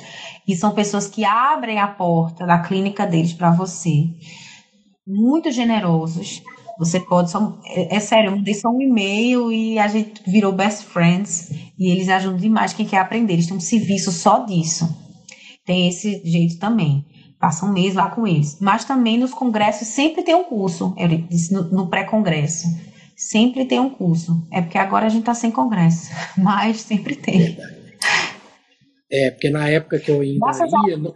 e são pessoas que abrem a porta da clínica deles para você. Muito generosos. Você pode só. É, é sério, eu mandei só um e-mail e a gente virou best friends e eles ajudam demais quem quer aprender. Eles têm um serviço só disso. Tem esse jeito também. Passa um mês lá com eles. Mas também nos congressos sempre tem um curso, eu disse, no, no pré-congresso sempre tem um curso. É porque agora a gente está sem congresso, mas sempre tem. É, porque na época que eu ainda ia, no,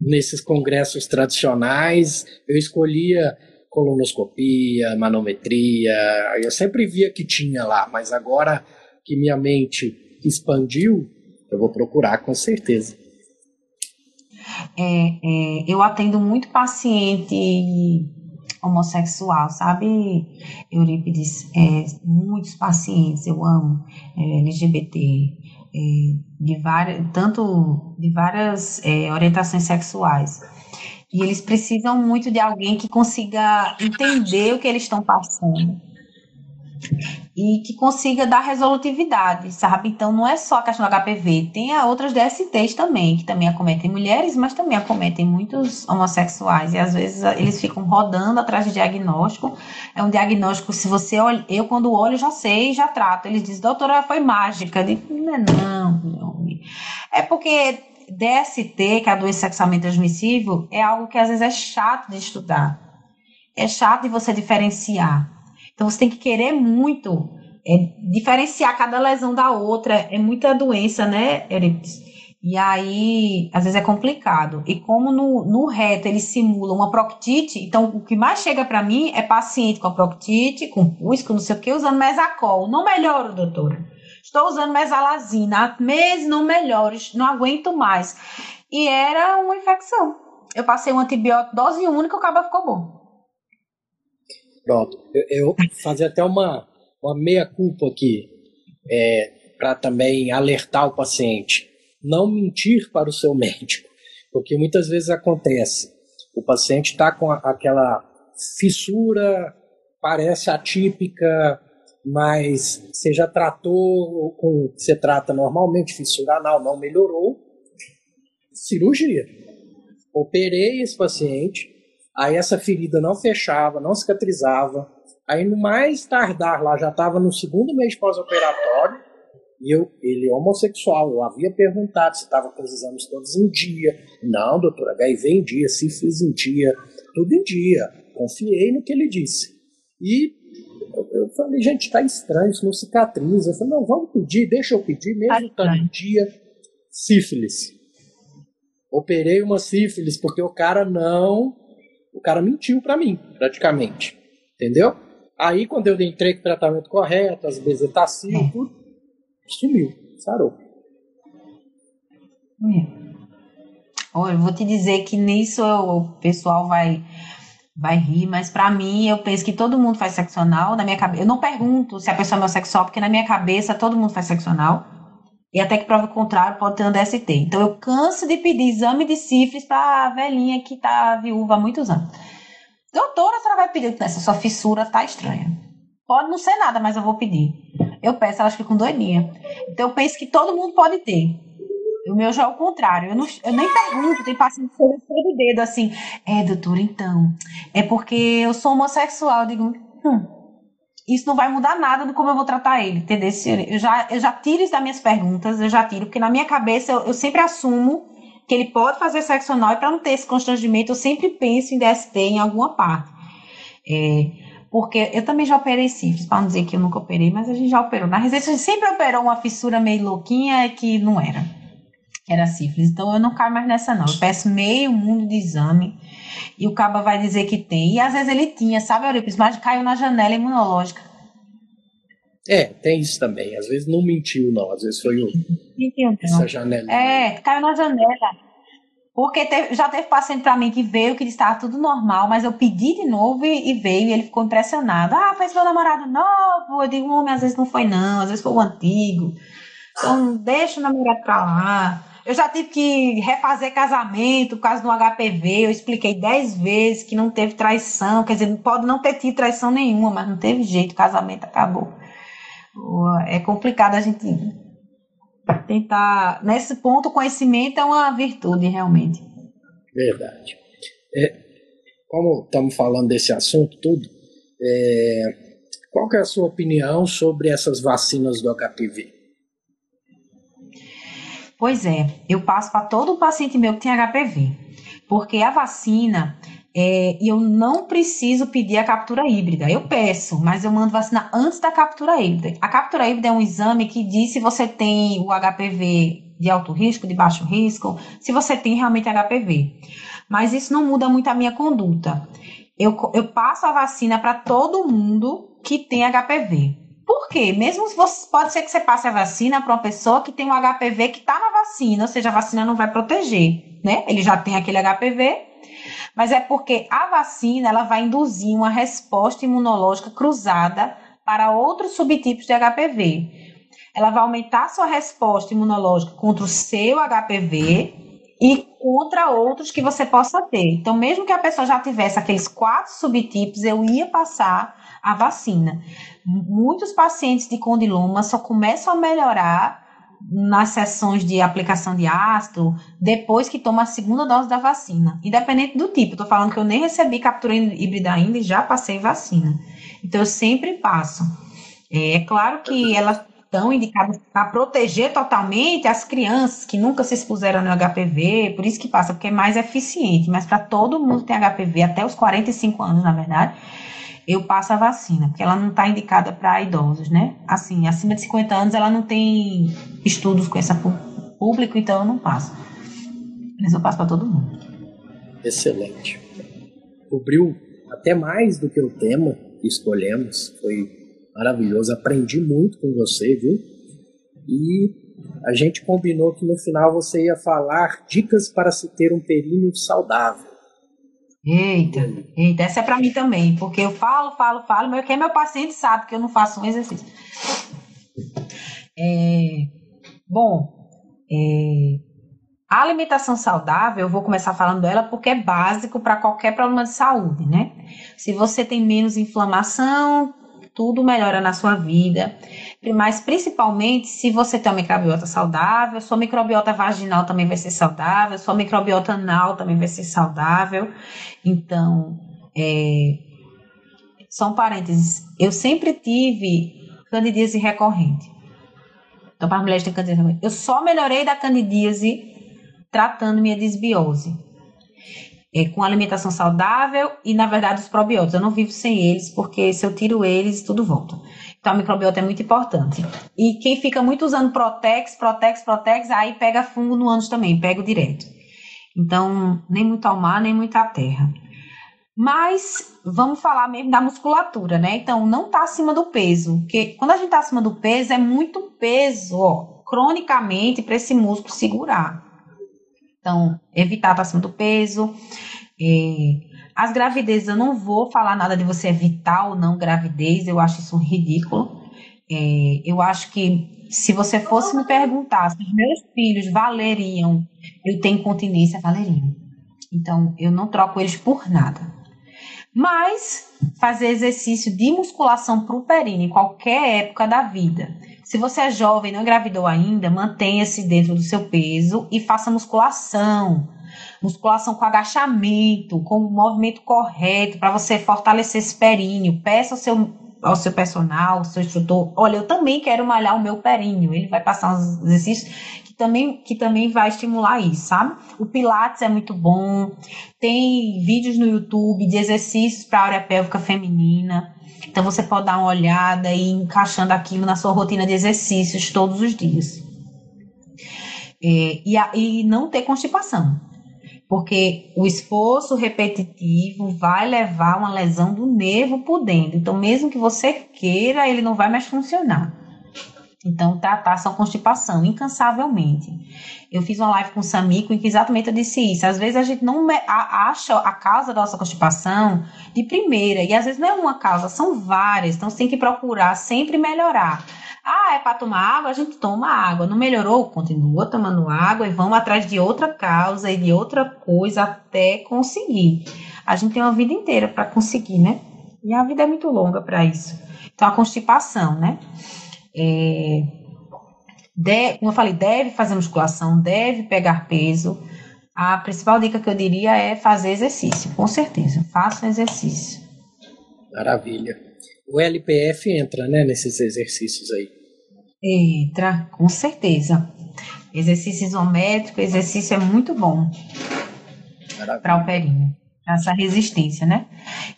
nesses congressos tradicionais, eu escolhia colonoscopia, manometria, eu sempre via que tinha lá, mas agora que minha mente expandiu, eu vou procurar com certeza. É, é, eu atendo muito paciente homossexual, sabe, Eurípides? É, muitos pacientes, eu amo, é, LGBT, é, de várias, tanto de várias é, orientações sexuais. E eles precisam muito de alguém que consiga entender o que eles estão passando e que consiga dar resolutividade, sabe? Então não é só a questão do HPV, tem outras DSTs também, que também acometem mulheres, mas também acometem muitos homossexuais, e às vezes eles ficam rodando atrás de diagnóstico. É um diagnóstico, se você olha, eu quando olho já sei, já trato. Eles dizem, doutora, foi mágica. Eu digo, não é não, não. É porque DST, que é a doença sexualmente transmissível, é algo que às vezes é chato de estudar. É chato de você diferenciar. Então você tem que querer muito é, diferenciar cada lesão da outra. É muita doença, né, Eric? E aí, às vezes é complicado. E como no, no reto ele simula uma proctite, então o que mais chega para mim é paciente com proctite, com pus, com não sei o que, usando mesacol. Não melhoro, doutora. Estou usando mesalazina há meses, não melhoro, não aguento mais. E era uma infecção. Eu passei um antibiótico, dose única, o cabo ficou bom. Pronto. Eu, eu fazer até uma, uma meia-culpa aqui, é, para também alertar o paciente. Não mentir para o seu médico, porque muitas vezes acontece. O paciente está com a, aquela fissura, parece atípica, mas você já tratou com o que você trata normalmente, fissura anal, não melhorou, cirurgia. Operei esse paciente, Aí essa ferida não fechava, não cicatrizava. Aí no mais tardar lá, já estava no segundo mês pós-operatório, e eu, ele é homossexual, eu havia perguntado se estava com os exames todos em dia. Não, doutor, HIV em dia, sífilis em dia, tudo em dia. Confiei no que ele disse. E eu falei, gente, está estranho, isso não cicatriza. Eu falei, não, vamos pedir, deixa eu pedir, mesmo estando em dia, sífilis. Operei uma sífilis, porque o cara não o cara mentiu para mim, praticamente. Entendeu? Aí, quando eu entrei com o tratamento correto, as bezetacil, é. tudo, sumiu, sarou. É. Olha, eu vou te dizer que nisso o pessoal vai vai rir, mas para mim eu penso que todo mundo faz sexo anal, na minha cabeça. Eu não pergunto se a pessoa é homossexual, porque na minha cabeça todo mundo faz sexo anal. E até que prova o contrário, pode ter um DST. Então eu canso de pedir exame de sífilis para a velhinha que tá viúva há muitos anos. Doutora, a senhora vai pedir essa sua fissura tá estranha. Pode não ser nada, mas eu vou pedir. Eu peço, elas ficam doidinha. Então eu penso que todo mundo pode ter. O meu já é o contrário. Eu, não, eu nem pergunto, tem paciente que todo dedo assim. É, doutora, então. É porque eu sou homossexual. Eu digo, hum, isso não vai mudar nada do como eu vou tratar ele, entendeu? Eu já, eu já tiro isso das minhas perguntas, eu já tiro, porque na minha cabeça eu, eu sempre assumo que ele pode fazer sexo anal e para não ter esse constrangimento, eu sempre penso em DST em alguma parte. É, porque eu também já operei sífilis, para não dizer que eu nunca operei, mas a gente já operou. Na residência a gente sempre operou uma fissura meio louquinha que não era. Era sífilis. Então eu não caio mais nessa, não. Eu peço meio mundo de exame e o caba vai dizer que tem. E às vezes ele tinha, sabe, Euripes? Mas caiu na janela imunológica. É, tem isso também. Às vezes não mentiu, não. Às vezes foi o, mentiu, essa janela. É, caiu na janela. Porque teve, já teve paciente para mim que veio, que estava tudo normal, mas eu pedi de novo e, e, veio e ele ficou impressionado. Ah, fez meu namorado novo. Eu digo, homem, às vezes não foi não, às vezes foi o antigo. Então, deixa o namorado pra lá. Eu já tive que refazer casamento por causa do HPV. Eu expliquei dez vezes que não teve traição. Quer dizer, pode não ter tido traição nenhuma, mas não teve jeito, o casamento acabou. É complicado a gente tentar. Nesse ponto, o conhecimento é uma virtude, realmente. Verdade. É, como estamos falando desse assunto tudo, é, qual é a sua opinião sobre essas vacinas do HPV? Pois é, eu passo para todo paciente meu que tem HPV, porque a vacina é, e eu não preciso pedir a captura híbrida. Eu peço, mas eu mando vacinar antes da captura híbrida. A captura híbrida é um exame que diz se você tem o HPV de alto risco, de baixo risco, se você tem realmente HPV. Mas isso não muda muito a minha conduta. Eu, eu passo a vacina para todo mundo que tem HPV. Por quê? Mesmo você, pode ser que você passe a vacina para uma pessoa que tem um HPV que está na vacina, ou seja, a vacina não vai proteger, né? Ele já tem aquele HPV, mas é porque a vacina ela vai induzir uma resposta imunológica cruzada para outros subtipos de HPV. Ela vai aumentar sua resposta imunológica contra o seu HPV e contra outros que você possa ter. Então, mesmo que a pessoa já tivesse aqueles quatro subtipos, eu ia passar a vacina. Muitos pacientes de condiloma só começam a melhorar nas sessões de aplicação de ácido depois que toma a segunda dose da vacina, independente do tipo. Estou falando que eu nem recebi captura híbrida ainda e já passei vacina. Então eu sempre passo. É, é claro que elas estão indicadas para proteger totalmente as crianças que nunca se expuseram no HPV, por isso que passa, porque é mais eficiente, mas para todo mundo que tem HPV, até os 45 anos, na verdade, eu passo a vacina, porque ela não está indicada para idosos, né? Assim, acima de 50 anos ela não tem estudos com essa público, então eu não passo. Mas eu passo para todo mundo. Excelente. Cobriu até mais do que o tema que escolhemos. Foi maravilhoso. Aprendi muito com você, viu? E a gente combinou que no final você ia falar dicas para se ter um períneo saudável. Eita, eita, essa é para mim também, porque eu falo, falo, falo, mas quem é meu paciente sabe que eu não faço um exercício. É, bom, é, a alimentação saudável, eu vou começar falando dela porque é básico para qualquer problema de saúde, né? Se você tem menos inflamação, tudo melhora na sua vida. Mas principalmente se você tem uma microbiota saudável, sua microbiota vaginal também vai ser saudável, sua microbiota anal também vai ser saudável. Então, é, são parênteses. Eu sempre tive candidíase recorrente. Então, para as mulheres têm candidíase. Eu só melhorei da candidíase tratando minha desbiose é, com alimentação saudável e, na verdade, os probióticos. Eu não vivo sem eles, porque se eu tiro eles, tudo volta. Então, a microbiota é muito importante. E quem fica muito usando Protex, Protex, Protex, aí pega fungo no ânus também, pega direto. Então, nem muito ao mar, nem muito à terra. Mas vamos falar mesmo da musculatura, né? Então, não tá acima do peso. Porque quando a gente tá acima do peso, é muito peso, ó, cronicamente, para esse músculo segurar. Então, evitar estar acima do peso. É, as gravidezes, eu não vou falar nada de você evitar ou não gravidez, eu acho isso ridículo. É, eu acho que se você fosse me perguntar se meus filhos valeriam eu tenho incontinência, valeriam. Então, eu não troco eles por nada. Mas fazer exercício de musculação para o períneo em qualquer época da vida se você é jovem não engravidou ainda, mantenha-se dentro do seu peso e faça musculação. Musculação com agachamento, com o movimento correto, para você fortalecer esse períneo. Peça ao seu ao seu personal, ao seu instrutor, olha, eu também quero malhar o meu períneo. Ele vai passar uns exercícios que também, que também vai estimular isso, sabe? O Pilates é muito bom. Tem vídeos no YouTube de exercícios para a área pélvica feminina. Então você pode dar uma olhada e ir encaixando aquilo na sua rotina de exercícios todos os dias. É, e, a, e não ter constipação porque o esforço repetitivo vai levar a uma lesão do nervo por dentro. Então, mesmo que você queira, ele não vai mais funcionar. Então, tratar sua constipação incansavelmente. Eu fiz uma live com o Samico em que exatamente eu disse isso. Às vezes a gente não acha a causa da nossa constipação de primeira, e às vezes não é uma causa, são várias. Então, você tem que procurar sempre melhorar. Ah, é para tomar água? A gente toma água. Não melhorou? Continua tomando água e vamos atrás de outra causa e de outra coisa até conseguir. A gente tem uma vida inteira para conseguir, né? E a vida é muito longa para isso. Então, a constipação, né? É, de, como eu falei, deve fazer musculação, deve pegar peso. A principal dica que eu diria é fazer exercício, com certeza. Faça exercício. Maravilha. O LPF entra, né, nesses exercícios aí. Entra, com certeza. Exercício isométrico, exercício é muito bom para o períneo, essa resistência, né?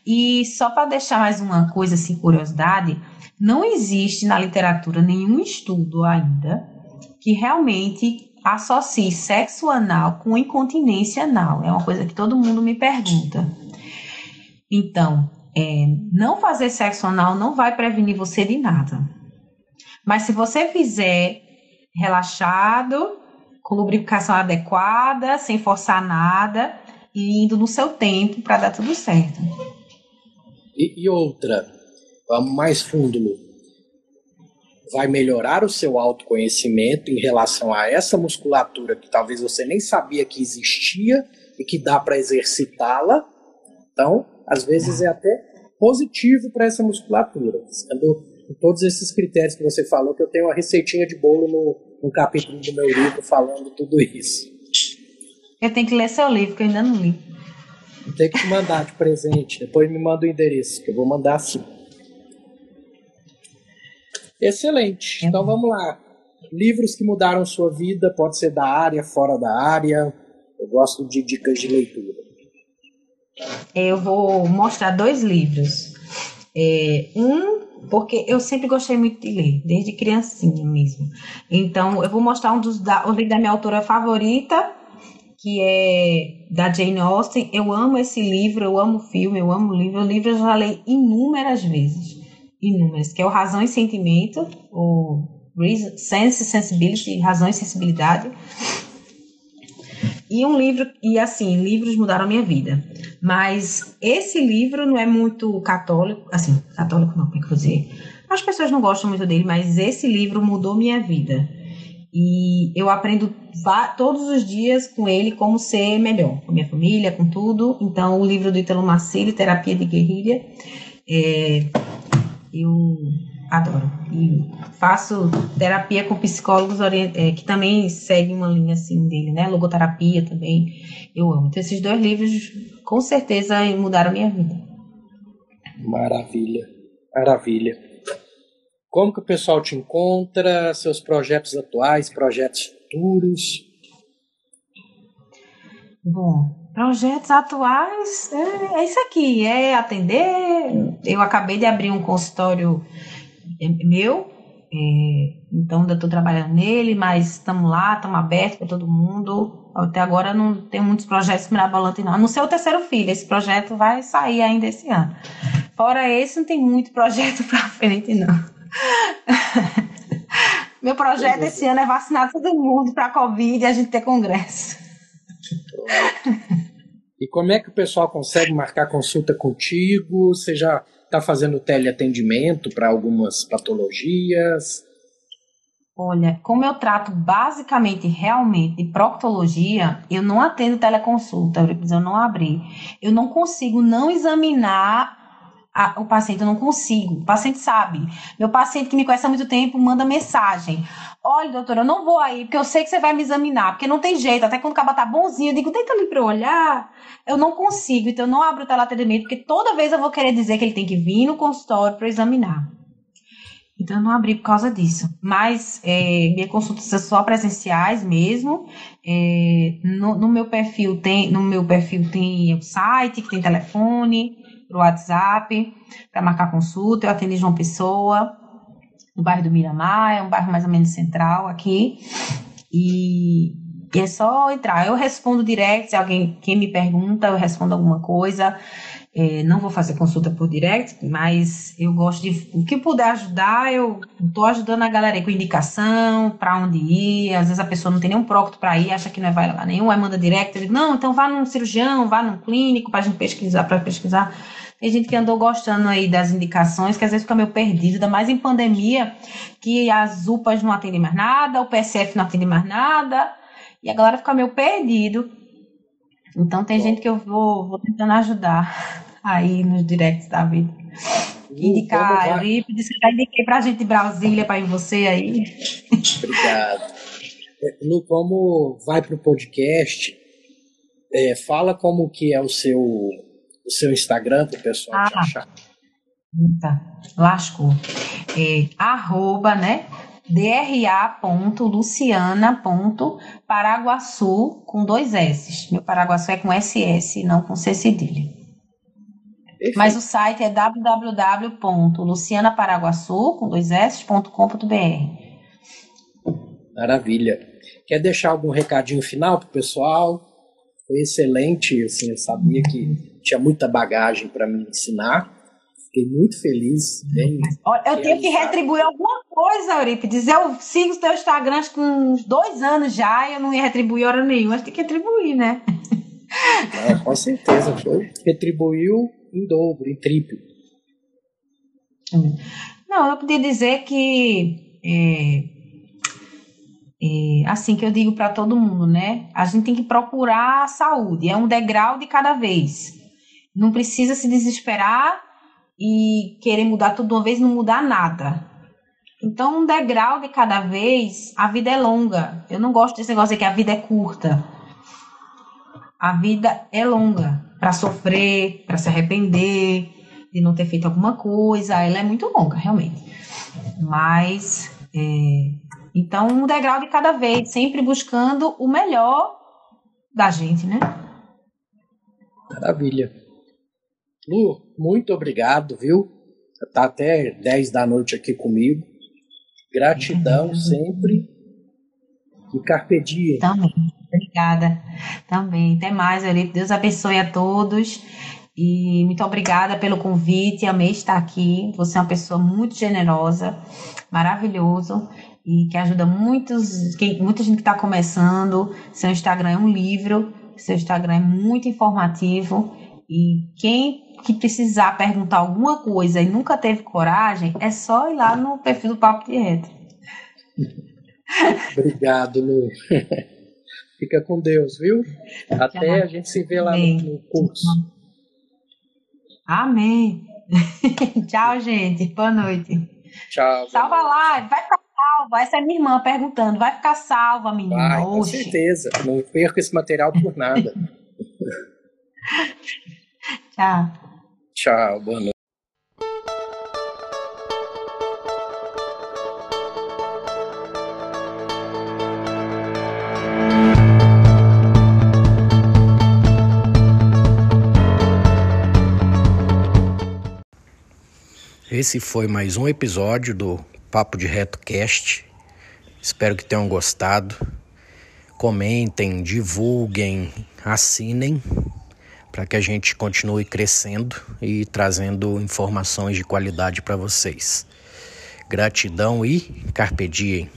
E só para deixar mais uma coisa assim, curiosidade, não existe na literatura nenhum estudo ainda que realmente associe sexo anal com incontinência anal. É uma coisa que todo mundo me pergunta. Então, é, não fazer sexo anal não vai prevenir você de nada. Mas se você fizer relaxado, com lubrificação adequada, sem forçar nada e indo no seu tempo para dar tudo certo. E, e outra, vamos mais fundo, Lu. Vai melhorar o seu autoconhecimento em relação a essa musculatura que talvez você nem sabia que existia e que dá para exercitá-la. Então, às vezes é até positivo para essa musculatura. Sendo todos esses critérios que você falou, que eu tenho uma receitinha de bolo no, no capítulo do meu livro falando tudo isso. Eu tenho que ler seu livro, que eu ainda não li. Ter que te mandar de presente, depois me manda o endereço, que eu vou mandar sim. Excelente. Então vamos lá. Livros que mudaram sua vida, pode ser da área, fora da área. Eu gosto de dicas de leitura. Eu vou mostrar dois livros. É, um porque eu sempre gostei muito de ler, desde criancinha mesmo. Então, eu vou mostrar um dos da, um da minha autora favorita, que é da Jane Austen. Eu amo esse livro, eu amo o filme, eu amo o livro. O livro eu já li inúmeras vezes, inúmeras, que é o Razão e Sentimento, o Reason, Sense Sensibility, Razão e Sensibilidade. E um livro, e assim, livros mudaram a minha vida. Mas esse livro não é muito católico, assim, católico não, como é que eu vou dizer? As pessoas não gostam muito dele, mas esse livro mudou minha vida. E eu aprendo todos os dias com ele como ser melhor, com minha família, com tudo. Então, o livro do Italo Marcelo, Terapia de Guerrilha, é, eu adoro. E faço terapia com psicólogos é, que também seguem uma linha assim dele, né? Logoterapia também. Eu amo. Então, esses dois livros com certeza mudaram minha vida. Maravilha, maravilha. Como que o pessoal te encontra? Seus projetos atuais, projetos futuros? Bom, projetos atuais é, é isso aqui, é atender. Eu acabei de abrir um consultório é meu, é, então ainda estou trabalhando nele, mas estamos lá, estamos abertos para todo mundo. Até agora não tem muitos projetos mirabolantes, não. A não ser o terceiro filho, esse projeto vai sair ainda esse ano. Fora esse, não tem muito projeto para frente, não. Meu projeto esse ano é vacinar todo mundo para a Covid e a gente ter congresso. E como é que o pessoal consegue marcar consulta contigo? Você já está fazendo teleatendimento para algumas patologias? Olha, como eu trato basicamente, realmente, de proctologia, eu não atendo teleconsulta, eu não abri. Eu não consigo não examinar a, o paciente, eu não consigo. O paciente sabe. Meu paciente que me conhece há muito tempo manda mensagem. Olha, doutora, eu não vou aí, porque eu sei que você vai me examinar, porque não tem jeito. Até quando o caba tá bonzinho, eu digo, tenta ali pra eu olhar. Eu não consigo, então eu não abro o teleatendimento, porque toda vez eu vou querer dizer que ele tem que vir no consultório para examinar. Então eu não abri por causa disso. Mas é, minhas consultas são só presenciais mesmo. É, no, no, meu perfil tem, no meu perfil tem o site, que tem telefone, o WhatsApp, para marcar consulta. Eu atendo em João Pessoa no bairro do Miramar, é um bairro mais ou menos central aqui. E, e é só entrar. Eu respondo direct, se alguém quem me pergunta, eu respondo alguma coisa. É, não vou fazer consulta por direct, mas eu gosto de. O que puder ajudar, eu estou ajudando a galera com indicação, para onde ir. Às vezes a pessoa não tem nenhum prócto para ir, acha que não é vai lá nenhum, aí manda direct. Eu digo, não, então vá num cirurgião, vá num clínico para a gente pesquisar, para pesquisar. Tem gente que andou gostando aí das indicações, que às vezes fica meio perdido, ainda mais em pandemia, que as UPAs não atendem mais nada, o PSF não atende mais nada, e a galera fica meio perdido. Então tem Bom. gente que eu vou, vou tentando ajudar aí nos directs da vida. Indicar, Eurípides, que já indiquei pra gente de Brasília, para ir você aí. Obrigado. Lu, como vai pro podcast, é, fala como que é o seu o seu Instagram para o pessoal ah, te achar. Tá, lascou. É, arroba, né? dra.luciana.paraguaçu com dois S. Meu Paraguaçu é com SS, não com C cedilha. Mas o site é www.lucianaparaguaçu com dois S.com.br. Maravilha. Quer deixar algum recadinho final para o pessoal? Foi excelente, assim, eu sabia que tinha muita bagagem para me ensinar. Fiquei muito feliz. Bem eu tenho que retribuir alguma coisa, Eurípides. Eu sigo o teu Instagram com uns dois anos já e eu não ia retribuir hora nenhuma. Mas tem que retribuir, né? Não, com certeza. Foi. Retribuiu em dobro, em triplo. Não, eu podia dizer que. É, é, assim que eu digo para todo mundo, né? A gente tem que procurar a saúde, é um degrau de cada vez. Não precisa se desesperar e querer mudar tudo de uma vez, não mudar nada. Então, um degrau de cada vez, a vida é longa. Eu não gosto desse negócio de que a vida é curta. A vida é longa para sofrer, para se arrepender de não ter feito alguma coisa. Ela é muito longa, realmente. Mas, é, então, um degrau de cada vez, sempre buscando o melhor da gente, né? Maravilha. Lu, muito obrigado, viu? Tá até 10 da noite aqui comigo. Gratidão sempre. E carpe diem. Também. Obrigada. Também. Até mais, Eurico. Deus abençoe a todos. E muito obrigada pelo convite. Amei estar aqui. Você é uma pessoa muito generosa, maravilhoso e que ajuda muitos, quem, muita gente que está começando. Seu Instagram é um livro. Seu Instagram é muito informativo. E quem que precisar perguntar alguma coisa e nunca teve coragem, é só ir lá no perfil do Papo de Reto. Obrigado, Lu. Fica com Deus, viu? Até a gente se vê lá no, no curso. Amém. Tchau, gente. Boa noite. Tchau. Salva a live. Vai ficar salva. Essa é minha irmã perguntando. Vai ficar salva, menina? Vai, com certeza. Não perca esse material por nada. Tchau. Tchau, boa noite. Esse foi mais um episódio do Papo de Reto Cast. Espero que tenham gostado. Comentem, divulguem, assinem para que a gente continue crescendo e trazendo informações de qualidade para vocês. Gratidão e carpe diem.